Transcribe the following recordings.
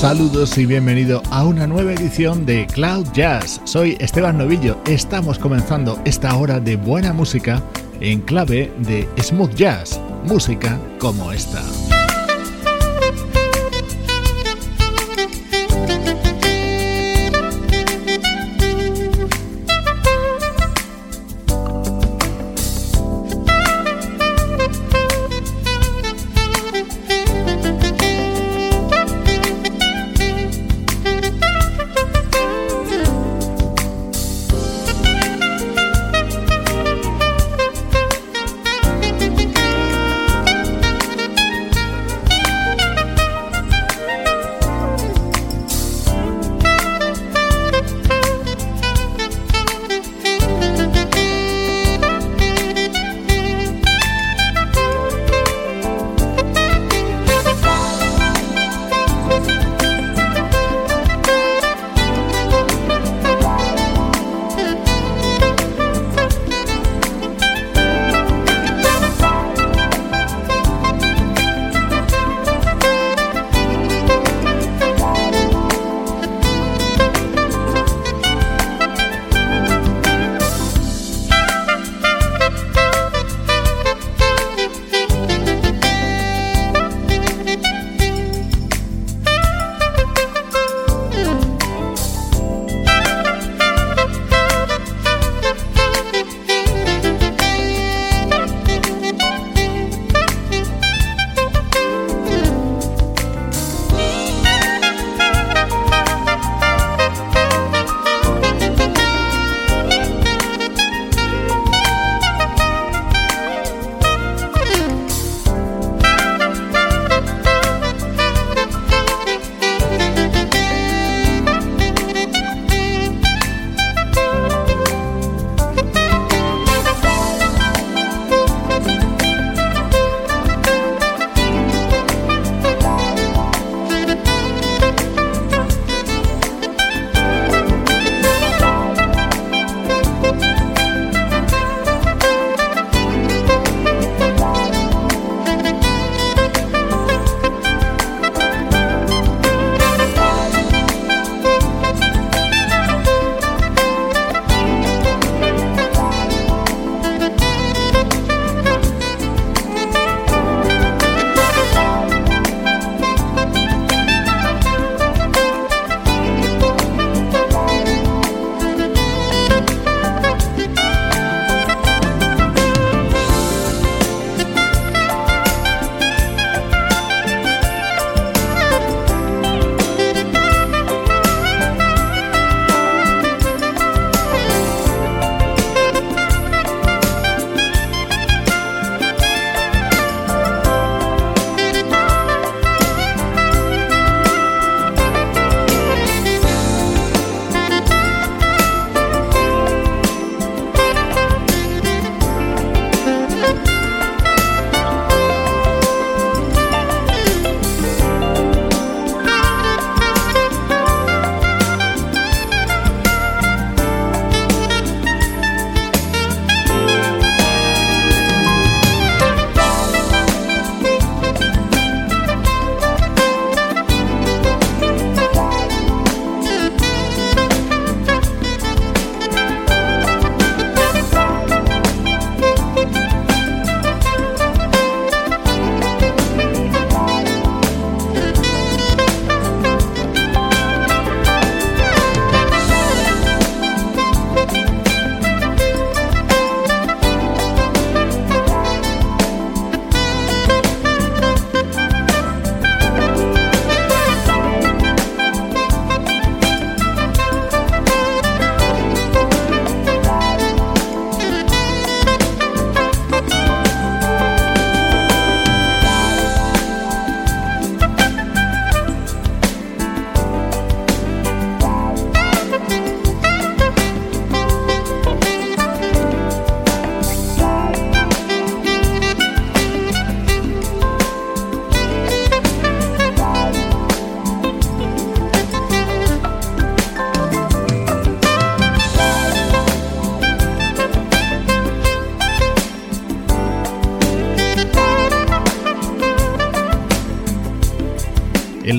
Saludos y bienvenido a una nueva edición de Cloud Jazz. Soy Esteban Novillo. Estamos comenzando esta hora de buena música en clave de smooth jazz, música como esta.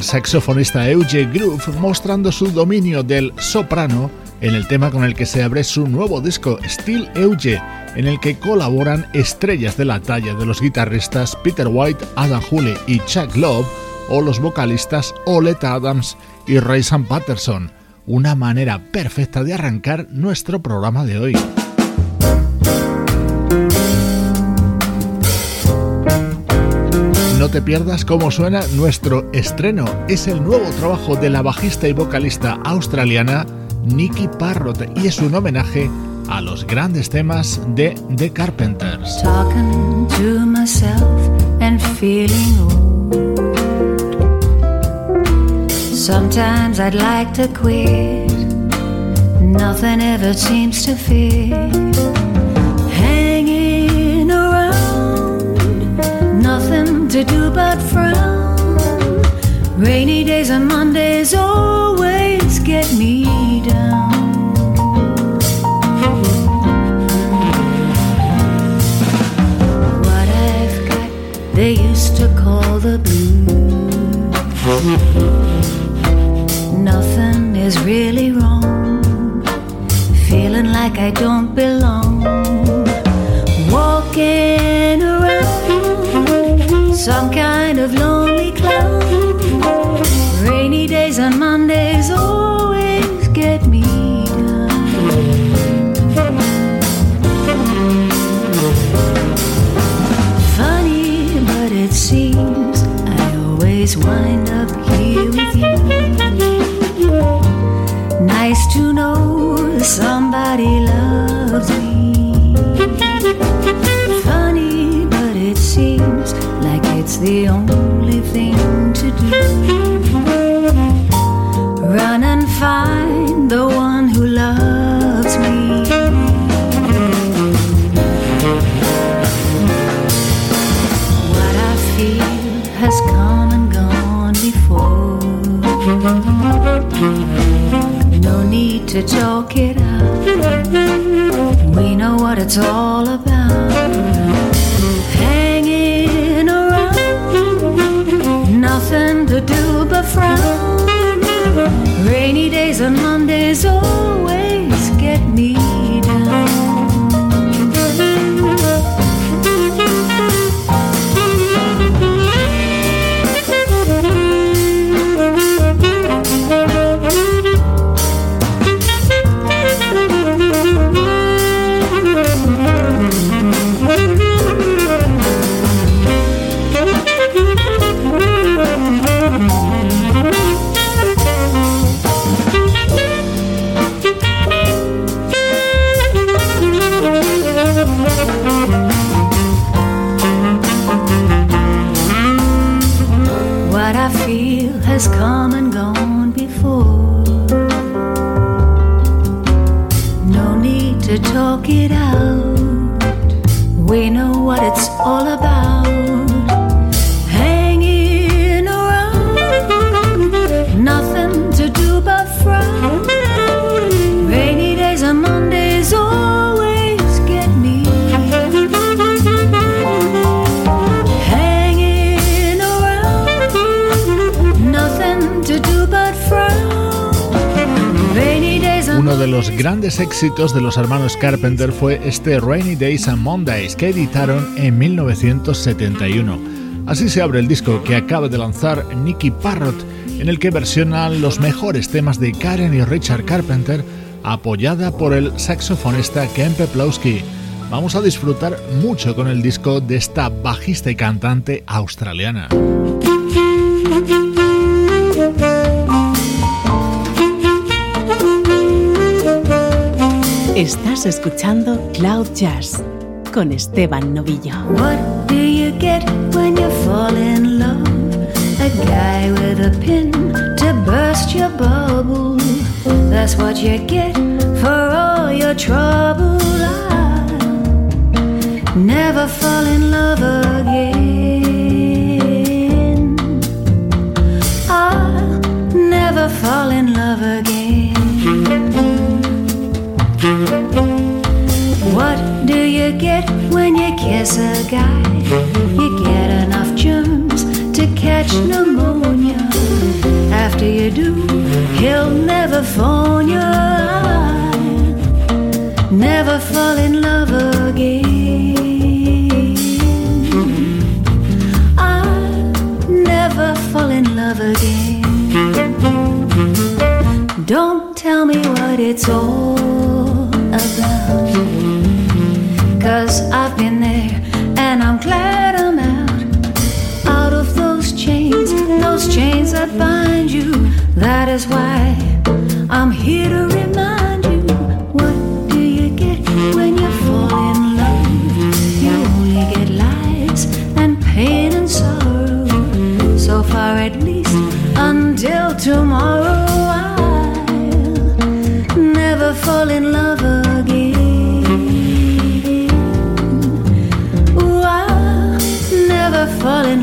Saxofonista Euge Groove mostrando su dominio del soprano en el tema con el que se abre su nuevo disco Still Euge, en el que colaboran estrellas de la talla de los guitarristas Peter White, Adam Hooley y Chuck Love, o los vocalistas Oleta Adams y Rayson Patterson. Una manera perfecta de arrancar nuestro programa de hoy. Te pierdas cómo suena nuestro estreno. Es el nuevo trabajo de la bajista y vocalista australiana Nicky Parrott y es un homenaje a los grandes temas de The Carpenters. Talking to myself and feeling old. Sometimes I'd like to quit. Nothing ever seems to fit. To do but frown. Rainy days and Mondays always get me down. What I've got, they used to call the blues. Nothing is really wrong. Feeling like I don't belong. Walking around some kind of lonely clown. Rainy days and Mondays always get me down. Funny, but it seems I always wind up here with you. Nice to know somebody loves the only thing to do. Run and find the one who loves me. What I feel has come and gone before. No need to talk it out. We know what it's all about. But frown. Rainy days and Mondays always get me Feel has come and gone before. No need to talk it out. Los grandes éxitos de los hermanos Carpenter fue este Rainy Days and Mondays que editaron en 1971. Así se abre el disco que acaba de lanzar Nicky Parrott, en el que versionan los mejores temas de Karen y Richard Carpenter, apoyada por el saxofonista Ken Peplowski. Vamos a disfrutar mucho con el disco de esta bajista y cantante australiana. Estás escuchando Cloud Jazz con Esteban Novillo. What do you get when you fall in love? A guy with a pin to burst your bubble. That's what you get for all your trouble. I'll never fall in love again. I'll never fall in love again. What do you get when you kiss a guy? You get enough germs to catch pneumonia. After you do, he'll never phone you. never fall in love again. I'll never fall in love again. Don't tell me what it's all Cause I've been there and I'm glad I'm out. Out of those chains, those chains that bind you. That is why I'm here to remind you. What do you get when you fall in love? You only get lies and pain and sorrow. So far, at least, until tomorrow, I'll never fall in love never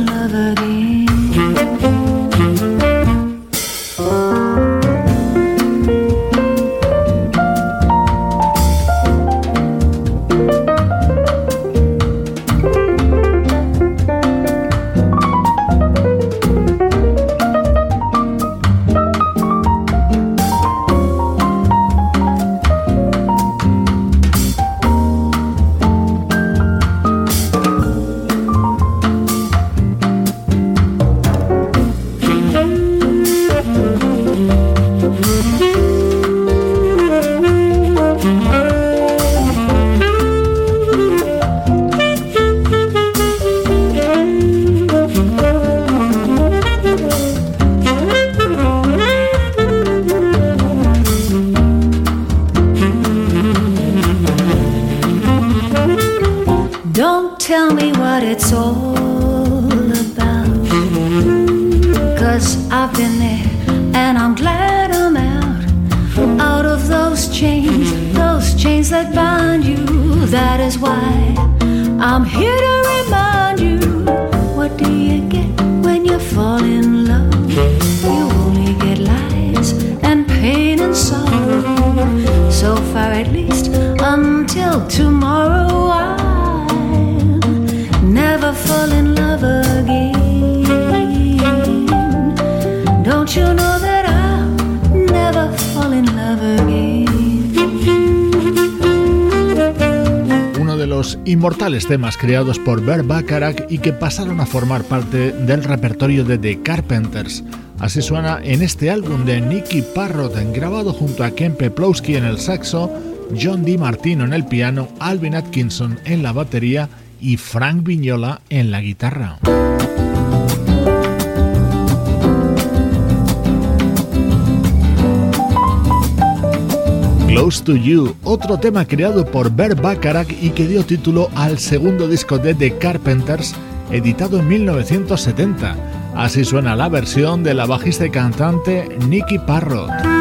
Don't tell me what it's all about. Cause I've been there and I'm glad I'm out. Out of those chains, those chains that bind you. That is why I'm here to remind you. What do you get when you fall in love? You only get lies and pain and sorrow. So far, at least, until tomorrow, I'll Uno de los inmortales temas creados por Bert Bacharach y que pasaron a formar parte del repertorio de The Carpenters. Así suena en este álbum de Nicky Parrott, grabado junto a Ken Peplowski en el saxo, John Di Martino en el piano, Alvin Atkinson en la batería y Frank Vignola en la guitarra. Close to You, otro tema creado por Bert Bacharach y que dio título al segundo disco de The Carpenters, editado en 1970. Así suena la versión de la bajista y cantante Nicky Parrott.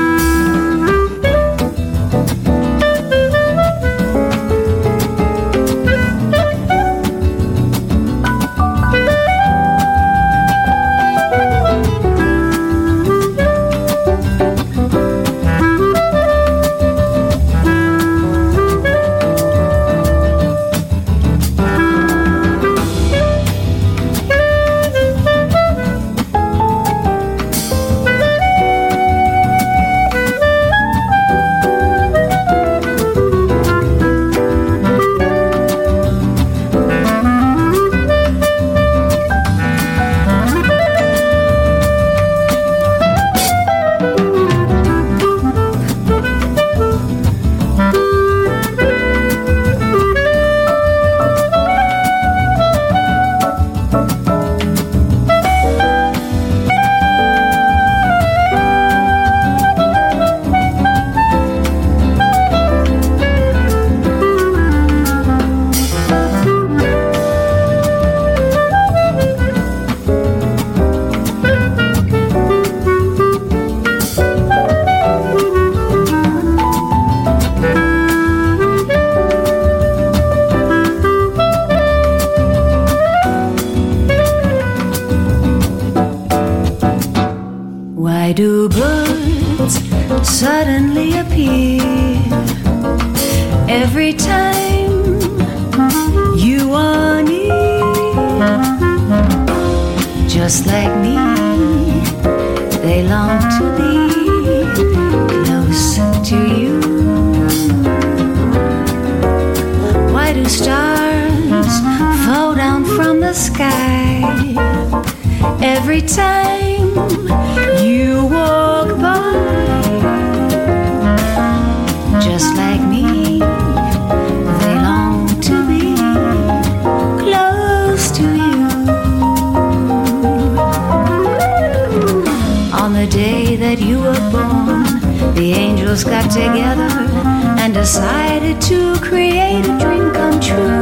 Decided to create a dream come true.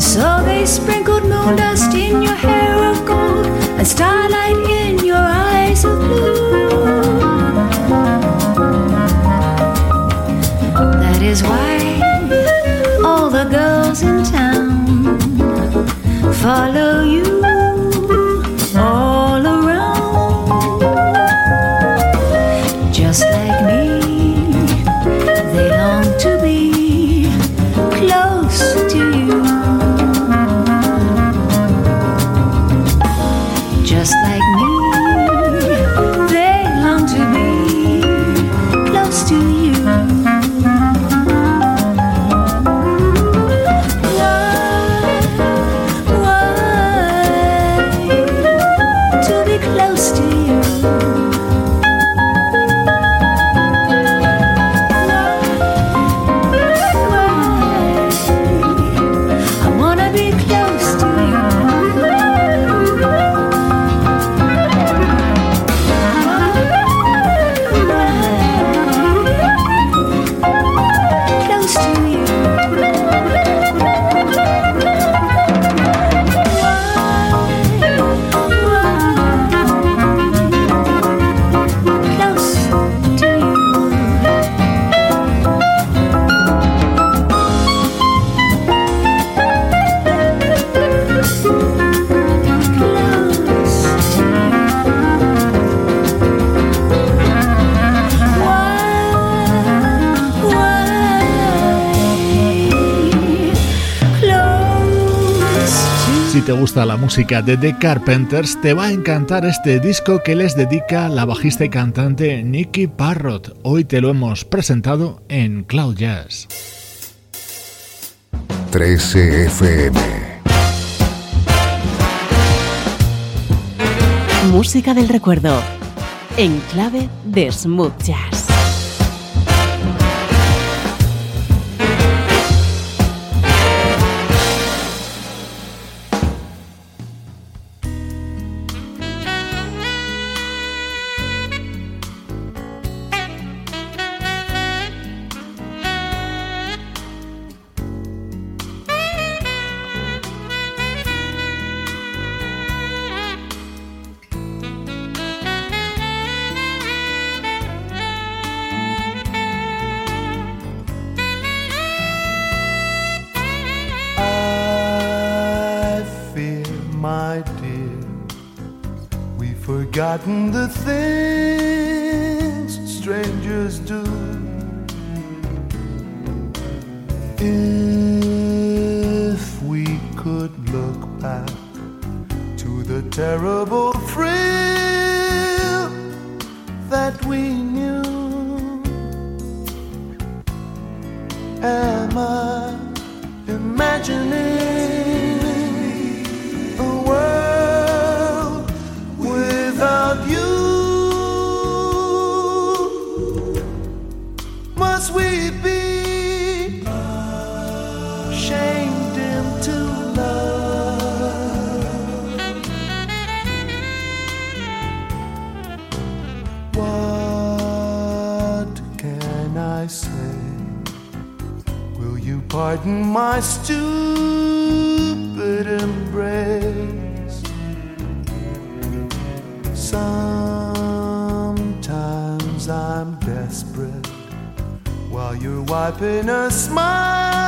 So they sprinkled moon dust in your hair of gold and starlight in your eyes of blue. That is why all the girls in town follow Si te gusta la música de The Carpenters, te va a encantar este disco que les dedica la bajista y cantante Nicky Parrott. Hoy te lo hemos presentado en Cloud Jazz. 13 FM. Música del recuerdo. En clave de smooth jazz. What can I say? Will you pardon my stupid embrace? Sometimes I'm desperate while you're wiping a smile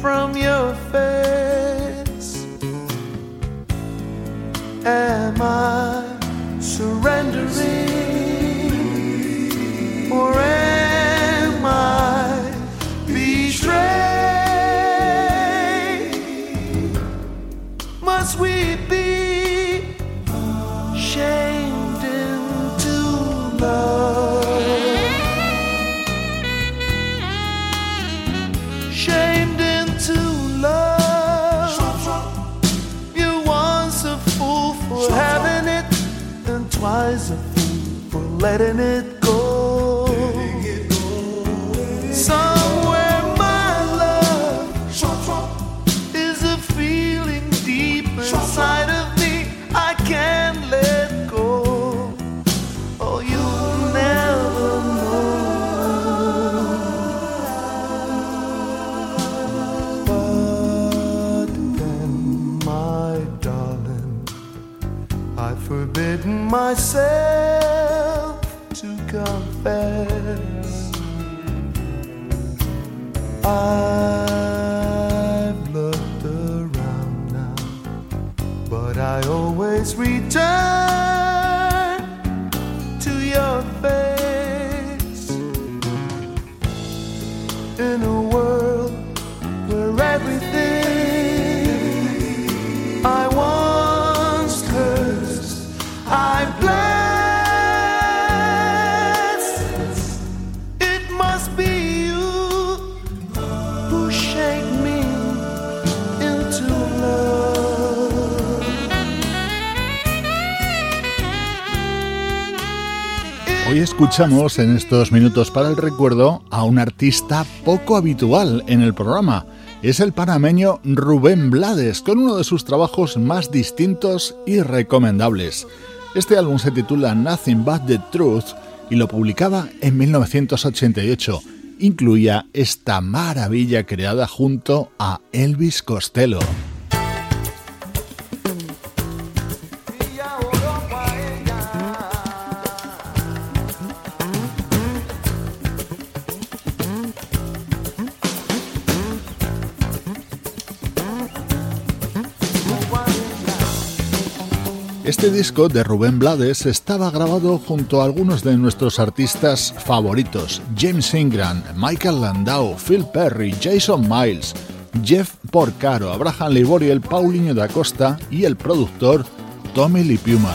from your face. Am I letting it. in a world where everything escuchamos en estos minutos para el recuerdo a un artista poco habitual en el programa. Es el panameño Rubén Blades, con uno de sus trabajos más distintos y recomendables. Este álbum se titula Nothing But the Truth y lo publicaba en 1988. Incluía esta maravilla creada junto a Elvis Costello. Este disco de Rubén Blades estaba grabado junto a algunos de nuestros artistas favoritos, James Ingram, Michael Landau, Phil Perry, Jason Miles, Jeff Porcaro, Abraham Liboriel, Paulinho da Costa y el productor Tommy Lipiuma.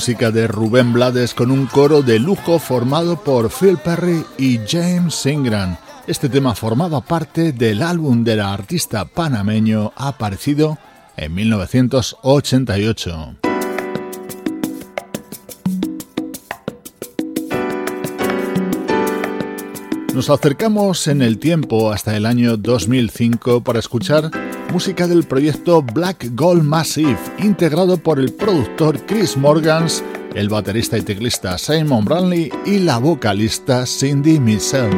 Música de Rubén Blades con un coro de lujo formado por Phil Perry y James Ingram. Este tema formaba parte del álbum del artista panameño aparecido en 1988. Nos acercamos en el tiempo hasta el año 2005 para escuchar música del proyecto Black Gold Massive, integrado por el productor Chris Morgans, el baterista y teclista Simon Branley y la vocalista Cindy Mitchell.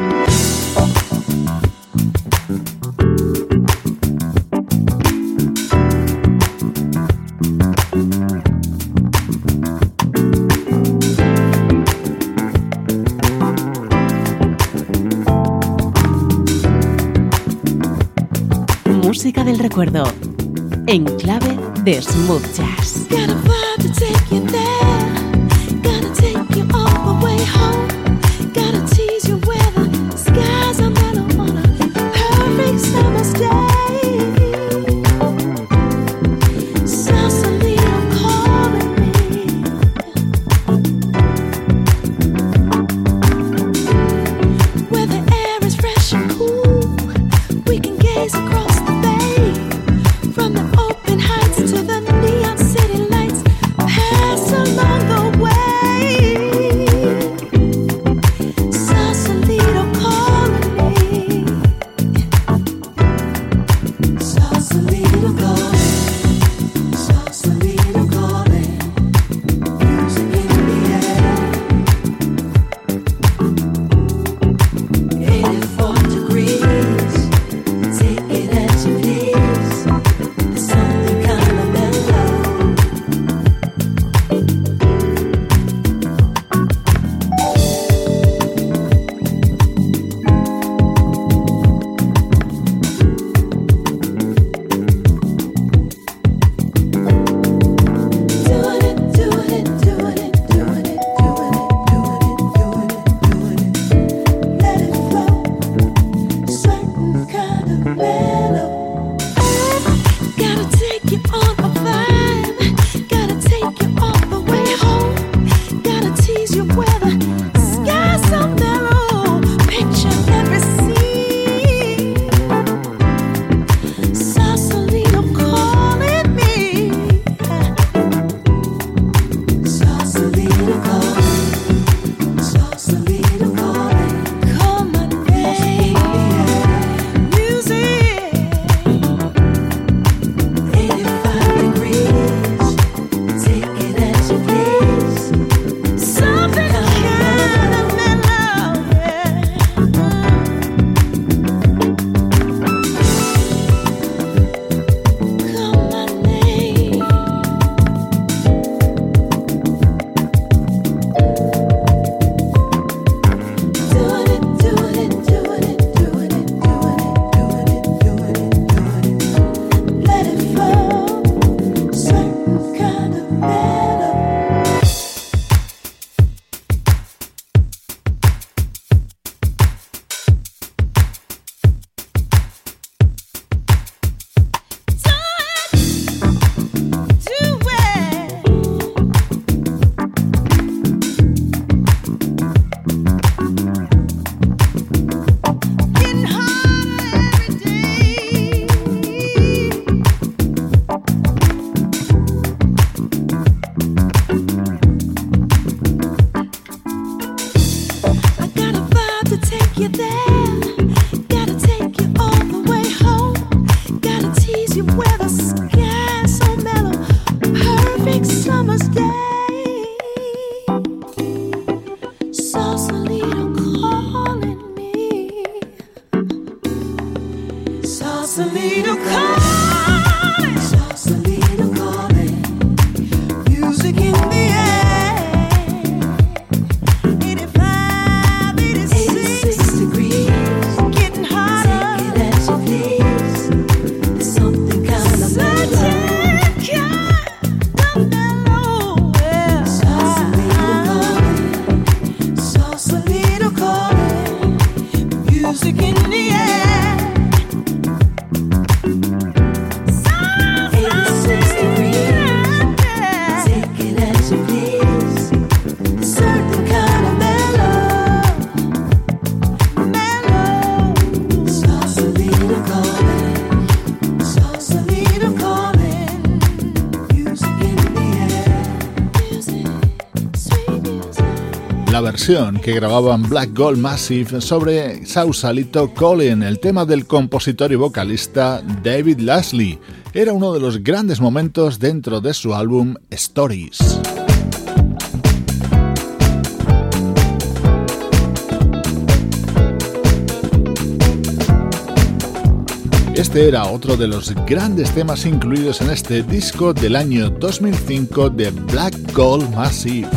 Recuerdo en clave de smooth jazz. music in que grababan Black Gold Massive sobre Sausalito Colin, el tema del compositor y vocalista David Lasley. Era uno de los grandes momentos dentro de su álbum Stories. Este era otro de los grandes temas incluidos en este disco del año 2005 de Black Gold Massive.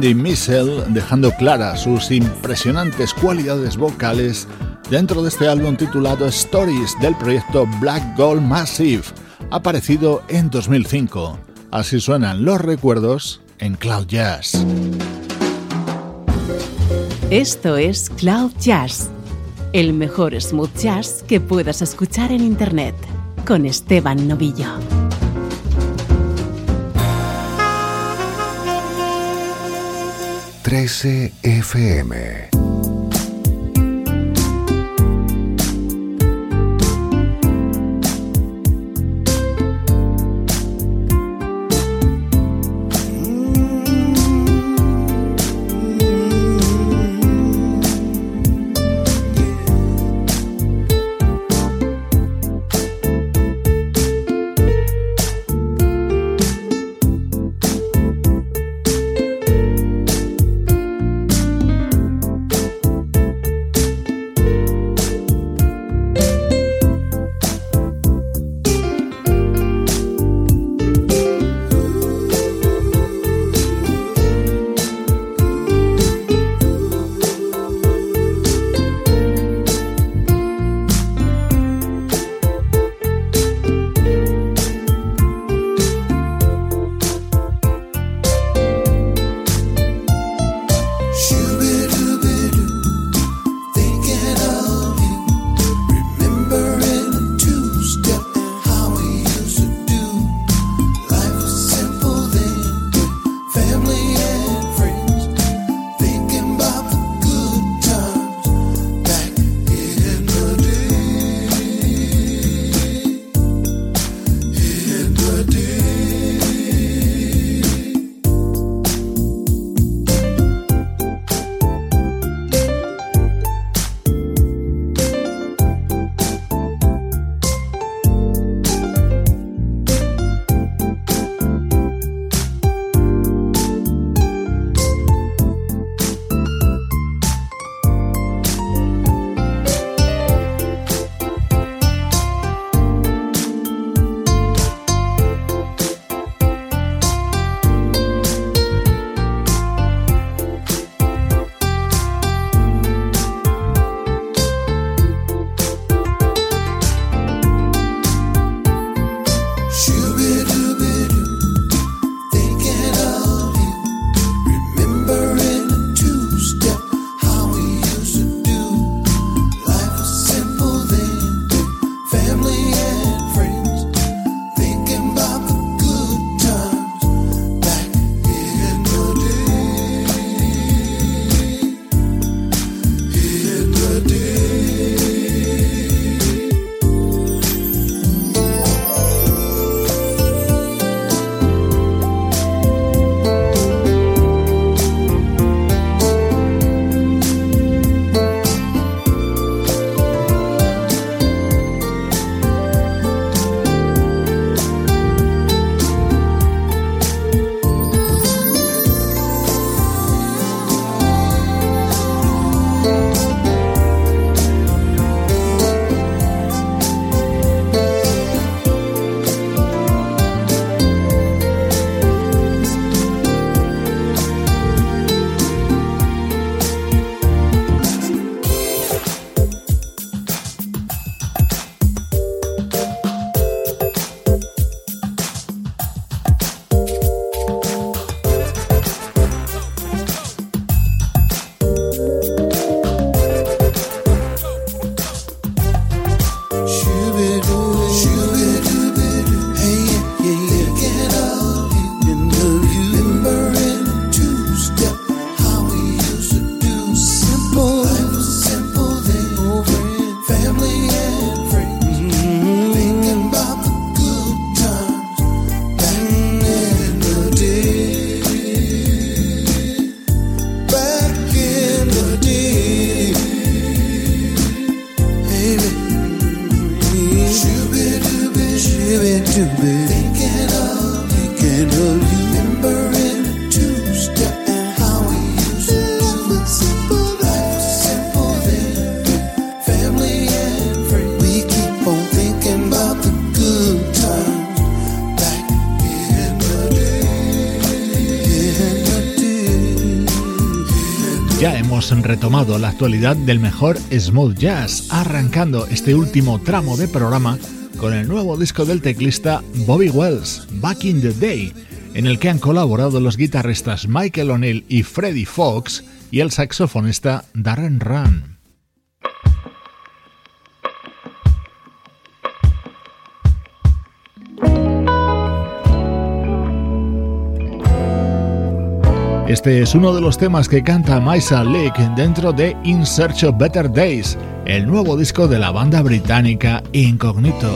Randy Missel dejando claras sus impresionantes cualidades vocales dentro de este álbum titulado Stories del proyecto Black Gold Massive, aparecido en 2005. Así suenan los recuerdos en Cloud Jazz. Esto es Cloud Jazz, el mejor smooth jazz que puedas escuchar en Internet, con Esteban Novillo. 13 FM. Retomado la actualidad del mejor smooth jazz, arrancando este último tramo de programa con el nuevo disco del teclista Bobby Wells, Back in the Day, en el que han colaborado los guitarristas Michael O'Neill y Freddie Fox y el saxofonista Darren Run. Este es uno de los temas que canta Maisa Lake dentro de In Search of Better Days, el nuevo disco de la banda británica Incognito.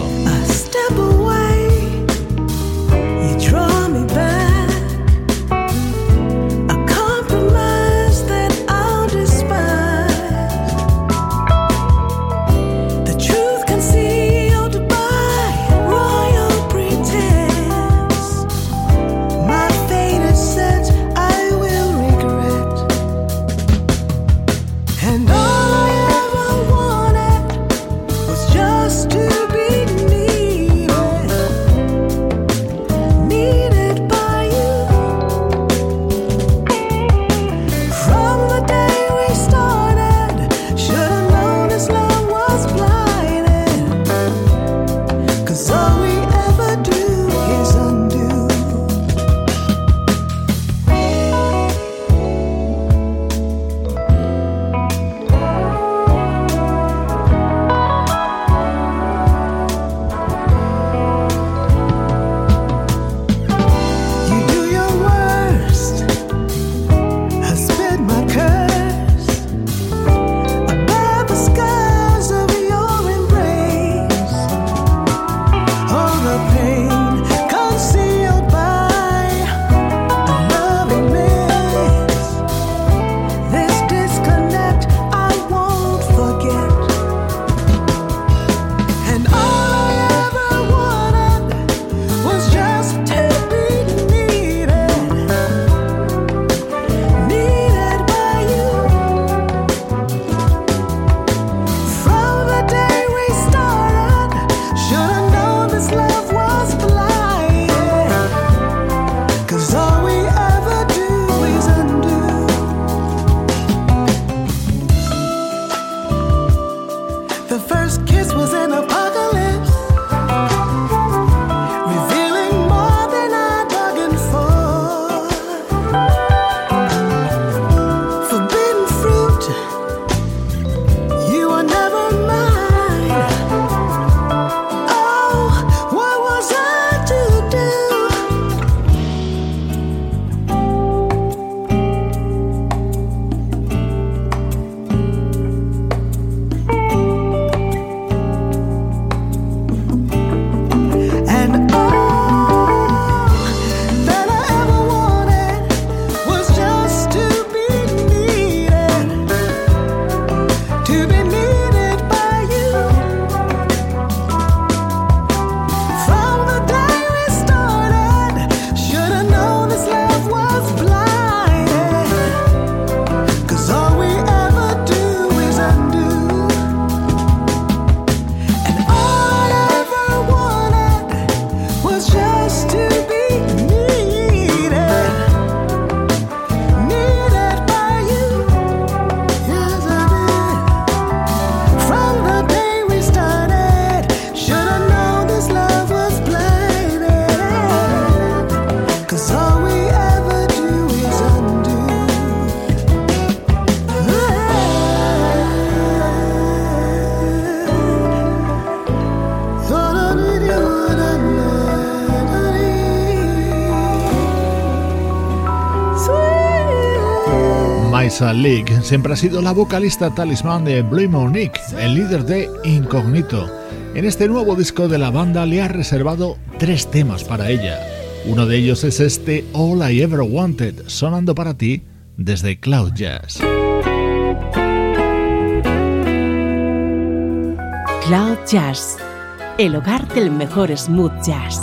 League siempre ha sido la vocalista talismán de Blue Monique, el líder de Incognito. En este nuevo disco de la banda le ha reservado tres temas para ella. Uno de ellos es este All I Ever Wanted, sonando para ti desde Cloud Jazz. Cloud Jazz, el hogar del mejor smooth jazz.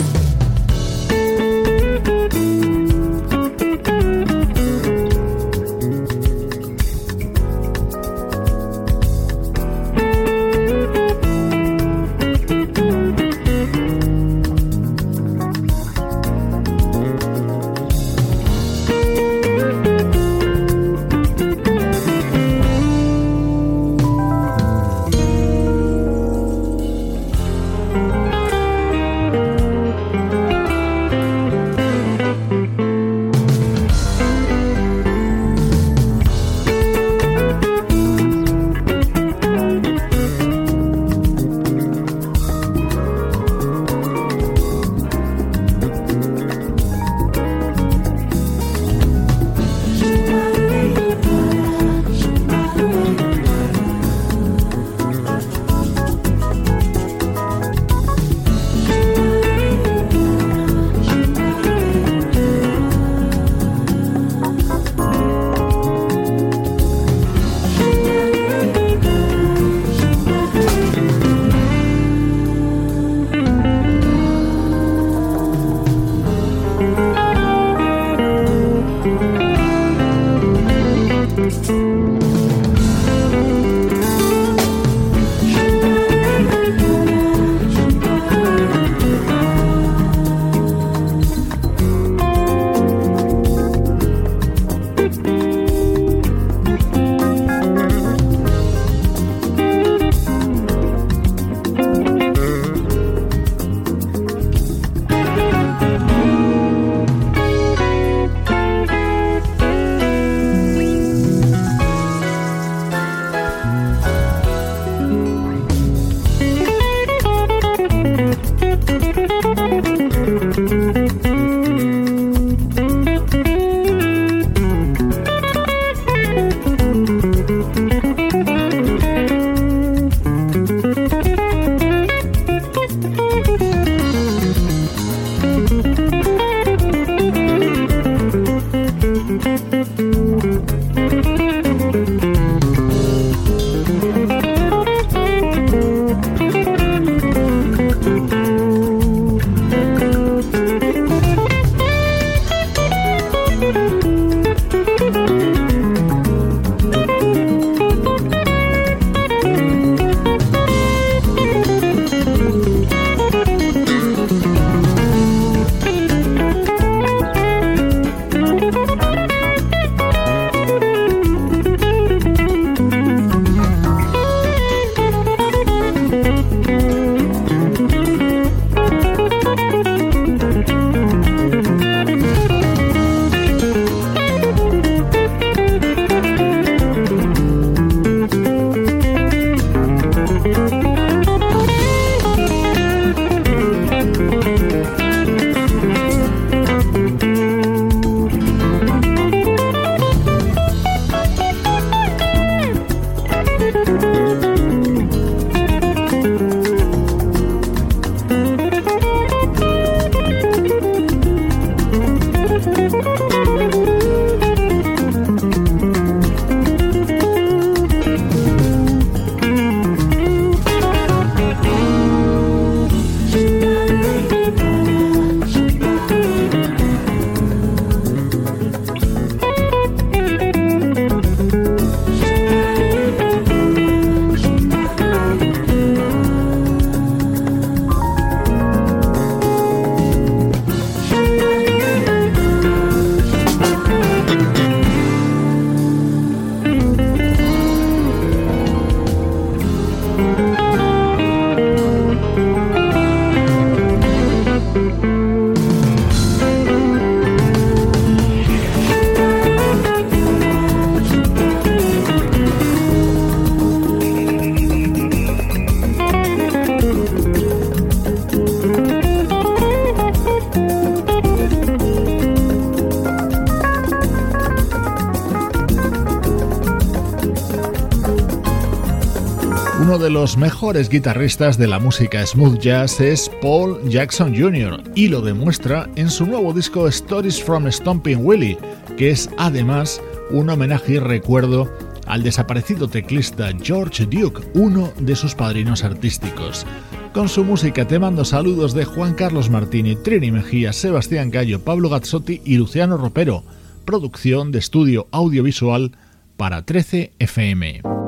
Mejores guitarristas de la música smooth jazz es Paul Jackson Jr. y lo demuestra en su nuevo disco Stories from Stomping Willie, que es además un homenaje y recuerdo al desaparecido teclista George Duke, uno de sus padrinos artísticos. Con su música te mando saludos de Juan Carlos Martini, Trini Mejía, Sebastián Gallo, Pablo Gazzotti y Luciano Ropero. Producción de estudio audiovisual para 13 FM.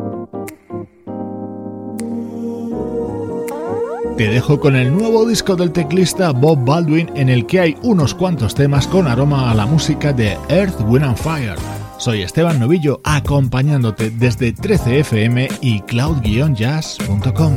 Te dejo con el nuevo disco del teclista Bob Baldwin en el que hay unos cuantos temas con aroma a la música de Earth, Wind and Fire. Soy Esteban Novillo acompañándote desde 13fm y cloud-jazz.com.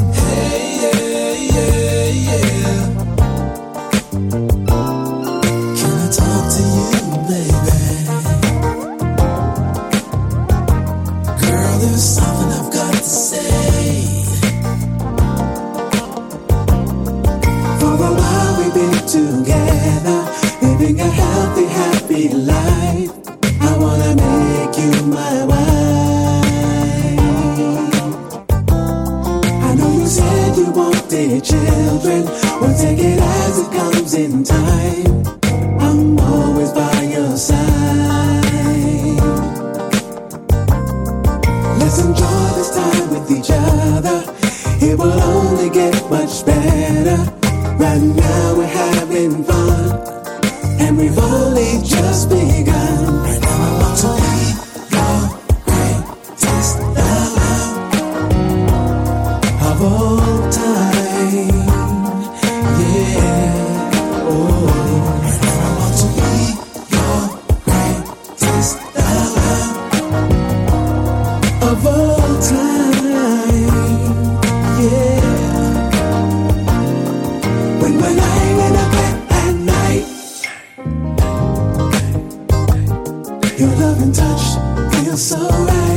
Your loving touch feels so right.